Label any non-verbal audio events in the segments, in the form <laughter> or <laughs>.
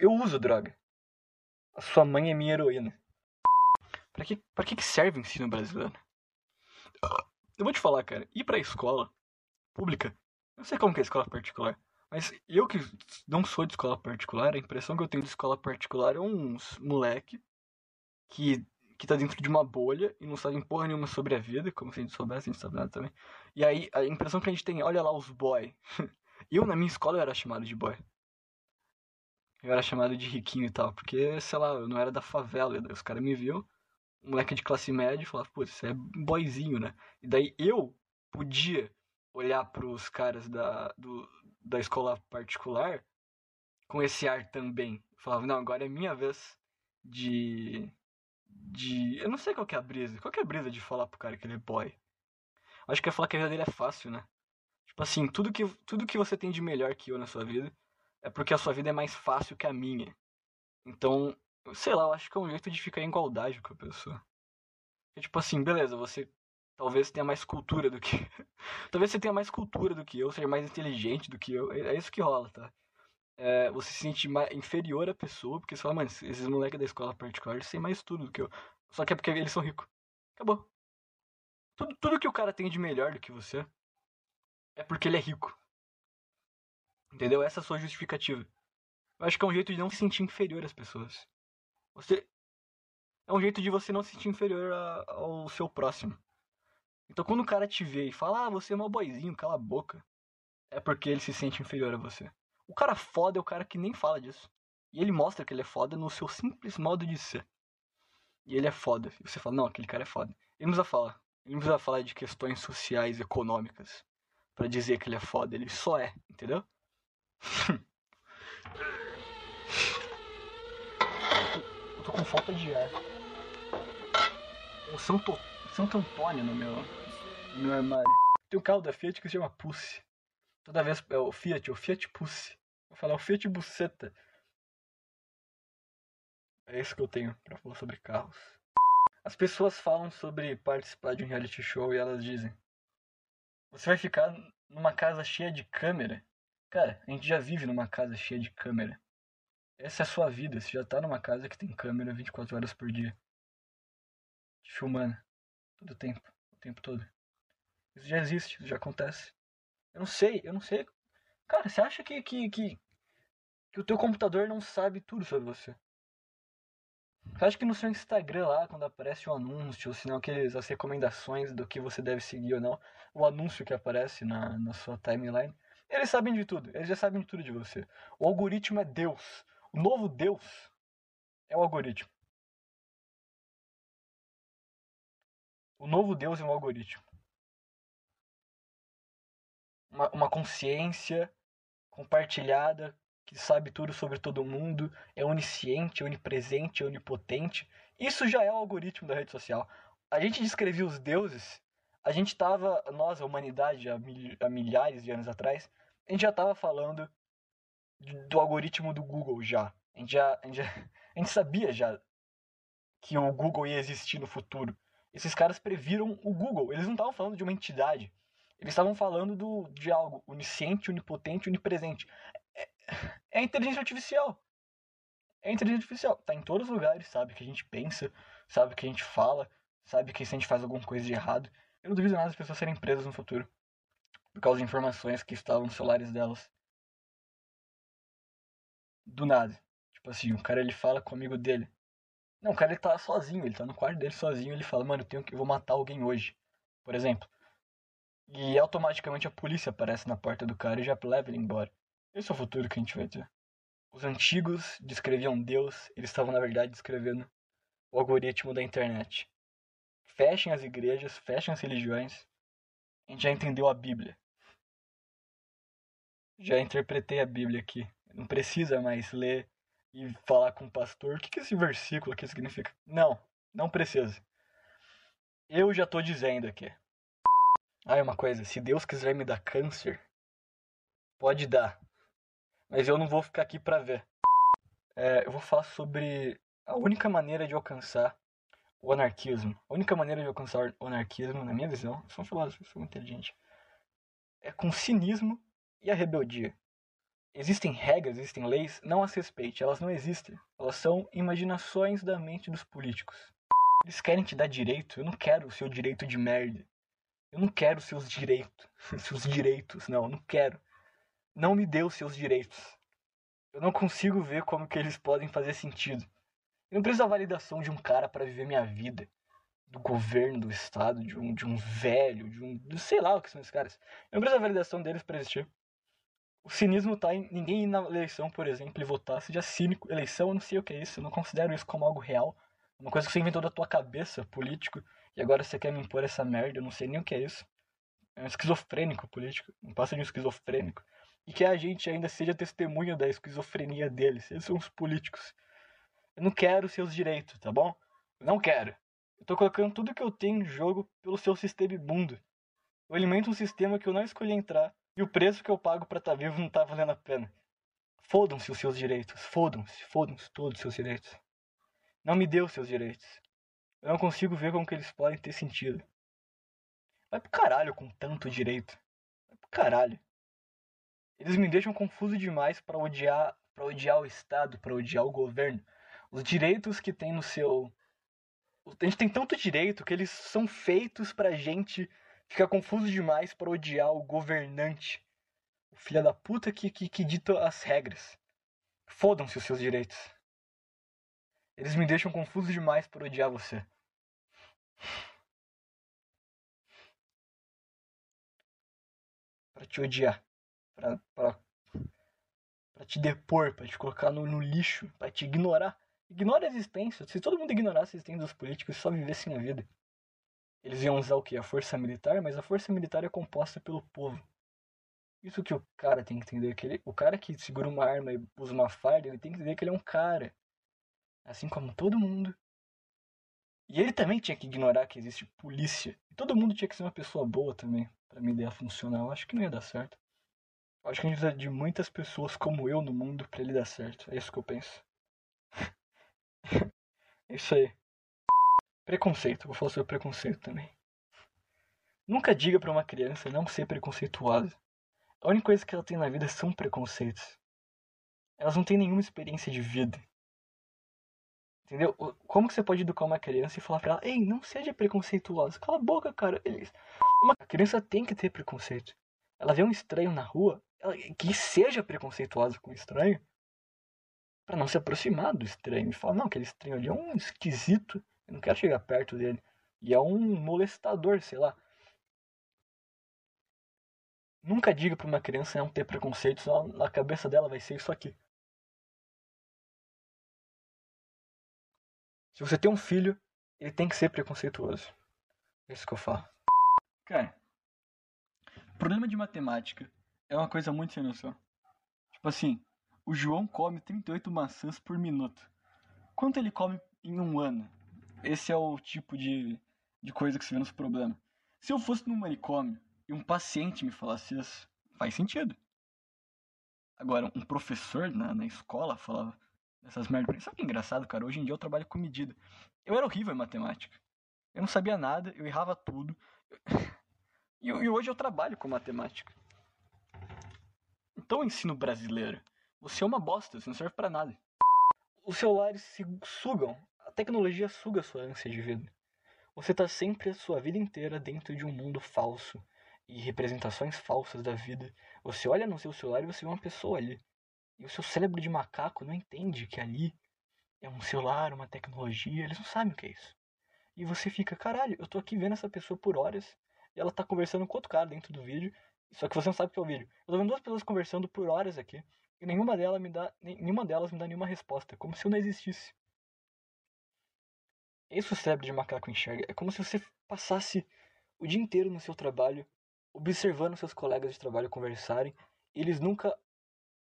eu uso droga. A sua mãe é minha heroína. Pra que, pra que serve o ensino brasileiro? Eu vou te falar, cara. Ir pra escola pública, eu sei como que é escola particular. Mas eu que não sou de escola particular, a impressão que eu tenho de escola particular é uns moleque que, que tá dentro de uma bolha e não sabe porra nenhuma sobre a vida, como se a gente soubesse, a gente sabe nada também. E aí a impressão que a gente tem, olha lá os boy. <laughs> Eu na minha escola eu era chamado de boy. Eu era chamado de riquinho e tal, porque, sei lá, eu não era da favela, os caras me viam, um moleque de classe média, e falavam, pô, você é boyzinho, né? E daí eu podia olhar pros caras da, do, da escola particular com esse ar também. Eu falava, não, agora é minha vez de. de. Eu não sei qual que é a brisa. Qual que é a brisa de falar pro cara que ele é boy? Acho que é falar que a vida dele é fácil, né? Tipo assim, tudo que, tudo que você tem de melhor que eu na sua vida é porque a sua vida é mais fácil que a minha. Então, sei lá, eu acho que é um jeito de ficar em igualdade com a pessoa. É tipo assim, beleza, você talvez tenha mais cultura do que. <laughs> talvez você tenha mais cultura do que eu, seja mais inteligente do que eu. É, é isso que rola, tá? É, você se sente mais inferior à pessoa, porque você fala, mano, esses moleques da escola particular eles têm mais tudo do que eu. Só que é porque eles são ricos. Acabou. Tudo, tudo que o cara tem de melhor do que você é porque ele é rico. Entendeu? Essa é a sua justificativa. Eu acho que é um jeito de não se sentir inferior às pessoas. Você. É um jeito de você não se sentir inferior a, ao seu próximo. Então quando o cara te vê e fala, ah, você é meu boizinho, cala a boca. É porque ele se sente inferior a você. O cara foda é o cara que nem fala disso. E ele mostra que ele é foda no seu simples modo de ser. E ele é foda. E você fala, não, aquele cara é foda. Ele não precisa falar. Ele não precisa falar de questões sociais, econômicas. para dizer que ele é foda. Ele só é, entendeu? Eu tô com falta de ar. O Santo, Santo Antônio no meu, no meu armário. Tem um carro da Fiat que se chama Pussy. Toda vez é o Fiat, o Fiat Pussy. Vou falar o Fiat Buceta. É isso que eu tenho para falar sobre carros. As pessoas falam sobre participar de um reality show e elas dizem: Você vai ficar numa casa cheia de câmera Cara, a gente já vive numa casa cheia de câmera. Essa é a sua vida. Você já tá numa casa que tem câmera 24 horas por dia. Te filmando. Todo tempo. O tempo todo. Isso já existe, isso já acontece. Eu não sei, eu não sei. Cara, você acha que, que, que, que o teu computador não sabe tudo sobre você? Você acha que no seu Instagram lá, quando aparece o um anúncio, ou não aqueles, as recomendações do que você deve seguir ou não, o anúncio que aparece na, na sua timeline, eles sabem de tudo, eles já sabem de tudo de você. O algoritmo é Deus. O novo Deus é o algoritmo. O novo Deus é um algoritmo. Uma, uma consciência compartilhada que sabe tudo sobre todo mundo, é onisciente, onipresente, onipotente. Isso já é o algoritmo da rede social. A gente descrevia os deuses, a gente estava, nós, a humanidade, há, mil, há milhares de anos atrás, a gente já estava falando do algoritmo do Google já. A gente, já, a gente, já, <laughs> a gente sabia já que o Google ia existir no futuro. Esses caras previram o Google. Eles não estavam falando de uma entidade. Eles estavam falando do, de algo onisciente, onipotente, onipresente. É, é inteligência artificial. É inteligência artificial. Tá em todos os lugares, sabe que a gente pensa, sabe que a gente fala, sabe que se a gente faz alguma coisa de errado. Eu não duvido nada das pessoas serem presas no futuro por causa de informações que estavam nos celulares delas. Do nada. Tipo assim, o cara ele fala com o amigo dele. Não, o cara ele tá sozinho, ele tá no quarto dele sozinho, ele fala, mano, eu tenho que eu vou matar alguém hoje, por exemplo. E automaticamente a polícia aparece na porta do cara e já leva ele embora. Esse é o futuro que a gente vai ter. Os antigos descreviam Deus, eles estavam na verdade descrevendo o algoritmo da internet. Fechem as igrejas, fechem as religiões. A gente já entendeu a Bíblia já interpretei a Bíblia aqui. Não precisa mais ler e falar com o pastor o que, que esse versículo aqui significa. Não, não precisa. Eu já tô dizendo aqui. Ah, é uma coisa, se Deus quiser me dar câncer, pode dar. Mas eu não vou ficar aqui pra ver. É, eu vou falar sobre a única maneira de alcançar o anarquismo. A única maneira de alcançar o anarquismo, na minha visão, sou um filósofo, sou inteligente, é com cinismo e a rebeldia. existem regras, existem leis, não as respeite. Elas não existem. Elas são imaginações da mente dos políticos. Eles querem te dar direito. Eu não quero o seu direito de merda. Eu não quero seus direitos. seus direitos, não, eu não quero. Não me dê os seus direitos. Eu não consigo ver como que eles podem fazer sentido. Eu não preciso da validação de um cara para viver minha vida. Do governo, do estado, de um, de um velho, de um. sei lá o que são esses caras. Eu não preciso da validação deles para existir. O cinismo tá em ninguém ir na eleição, por exemplo, e votar. Seja cínico. Eleição, eu não sei o que é isso. Eu não considero isso como algo real. Uma coisa que você inventou da tua cabeça, político. E agora você quer me impor essa merda. Eu não sei nem o que é isso. É um esquizofrênico político. Não passa de um esquizofrênico. E que a gente ainda seja testemunha da esquizofrenia deles. Eles são os políticos. Eu não quero seus direitos, tá bom? Eu não quero. Eu tô colocando tudo que eu tenho em jogo pelo seu sistema imundo. Eu alimento um sistema que eu não escolhi entrar e o preço que eu pago para estar tá vivo não tá valendo a pena. Fodam-se os seus direitos. Fodam-se. Fodam-se todos os seus direitos. Não me dê os seus direitos. Eu não consigo ver como que eles podem ter sentido. Vai pro caralho com tanto direito. Vai pro caralho. Eles me deixam confuso demais para odiar, para odiar o Estado, para odiar o governo. Os direitos que tem no seu. A gente tem tanto direito que eles são feitos pra gente fica confuso demais para odiar o governante. O filho da puta que, que, que dita as regras. Fodam-se os seus direitos. Eles me deixam confuso demais para odiar você. Para te odiar. Para para te depor, para te colocar no, no lixo, para te ignorar. Ignora a existência. Se todo mundo ignorasse a existência dos políticos e só vivessem a vida. Eles iam usar o que? A força militar, mas a força militar é composta pelo povo. Isso que o cara tem que entender, que ele, o cara que segura uma arma e usa uma farda, ele tem que entender que ele é um cara. Assim como todo mundo. E ele também tinha que ignorar que existe polícia. E todo mundo tinha que ser uma pessoa boa também, pra minha ideia funcionar. Eu acho que não ia dar certo. Eu acho que a gente precisa de muitas pessoas como eu no mundo para ele dar certo. É isso que eu penso. <laughs> é isso aí. Preconceito, vou falar sobre preconceito também. Nunca diga para uma criança não ser preconceituosa. A única coisa que ela tem na vida são preconceitos. Elas não têm nenhuma experiência de vida. Entendeu? Como que você pode educar uma criança e falar pra ela, ei, não seja preconceituosa, cala a boca, cara. Eles... Uma criança tem que ter preconceito. Ela vê um estranho na rua, ela... que seja preconceituosa com o estranho, para não se aproximar do estranho. E falar, não, aquele estranho ali é um esquisito. Eu não quero chegar perto dele. E é um molestador, sei lá. Nunca diga para uma criança não ter preconceito, senão na cabeça dela vai ser isso aqui. Se você tem um filho, ele tem que ser preconceituoso. É isso que eu falo. Cara, problema de matemática é uma coisa muito sem noção. Tipo assim, o João come 38 maçãs por minuto. Quanto ele come em um ano? Esse é o tipo de, de coisa que se vê nos problemas. Se eu fosse num manicômio e um paciente me falasse isso, faz sentido. Agora, um professor na, na escola falava essas merdas. Sabe que é engraçado, cara? Hoje em dia eu trabalho com medida. Eu era horrível em matemática. Eu não sabia nada, eu errava tudo. <laughs> E, e hoje eu trabalho com matemática. Então, ensino brasileiro. Você é uma bosta, você não serve para nada. Os celulares se sugam tecnologia suga sua ânsia de vida. Você está sempre a sua vida inteira dentro de um mundo falso e representações falsas da vida. Você olha no seu celular e você vê uma pessoa ali. E o seu cérebro de macaco não entende que ali é um celular, uma tecnologia, eles não sabem o que é isso. E você fica, caralho, eu tô aqui vendo essa pessoa por horas e ela tá conversando com outro cara dentro do vídeo, só que você não sabe o que é o vídeo. Eu tô vendo duas pessoas conversando por horas aqui e nenhuma delas me dá, nenhuma delas me dá nenhuma resposta, como se eu não existisse. Esse cérebro de macaco enxerga. É como se você passasse o dia inteiro no seu trabalho, observando seus colegas de trabalho conversarem, eles nunca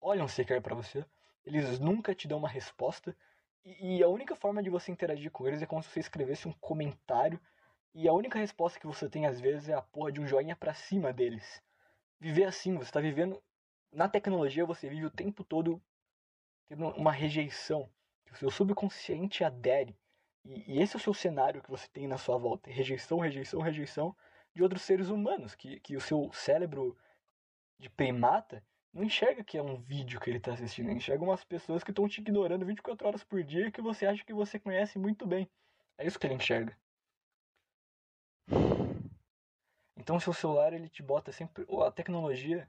olham sequer para você, eles nunca te dão uma resposta, e, e a única forma de você interagir com eles é como se você escrevesse um comentário, e a única resposta que você tem às vezes é a porra de um joinha para cima deles. Viver assim, você está vivendo na tecnologia, você vive o tempo todo tendo uma rejeição, o seu subconsciente adere e, e, esse é o seu cenário que você tem na sua volta: rejeição, rejeição, rejeição de outros seres humanos, que, que o seu cérebro de primata não enxerga que é um vídeo que ele tá assistindo, enxerga umas pessoas que estão te ignorando 24 horas por dia que você acha que você conhece muito bem. É isso que ele enxerga. Então seu celular ele te bota sempre. A tecnologia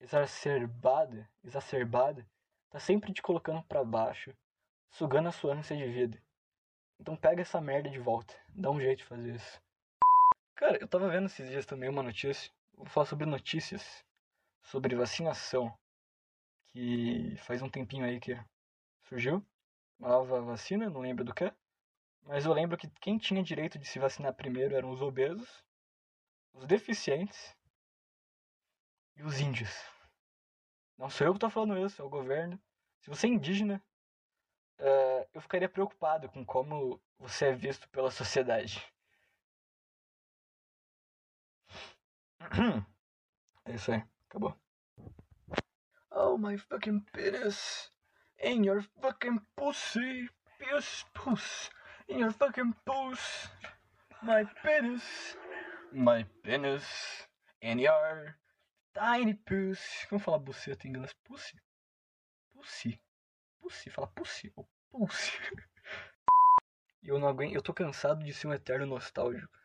exacerbada, exacerbada, tá sempre te colocando para baixo, sugando a sua ânsia de vida. Então pega essa merda de volta. Dá um jeito de fazer isso. Cara, eu tava vendo esses dias também uma notícia. Vou falar sobre notícias. Sobre vacinação. Que faz um tempinho aí que surgiu. Uma nova vacina, não lembro do que. Mas eu lembro que quem tinha direito de se vacinar primeiro eram os obesos, os deficientes e os índios. Não sou eu que tô falando isso, é o governo. Se você é indígena, uh, eu ficaria preocupado com como você é visto pela sociedade. É isso aí, acabou. Oh my fucking penis in your fucking pussy, piss puss in your fucking puss, my penis, my penis in your tiny puss. Vamos falar buceta em inglês? Pussy? Pussy. Pussy, fala Pussy, ou Eu não aguento, eu tô cansado de ser um eterno nostálgico.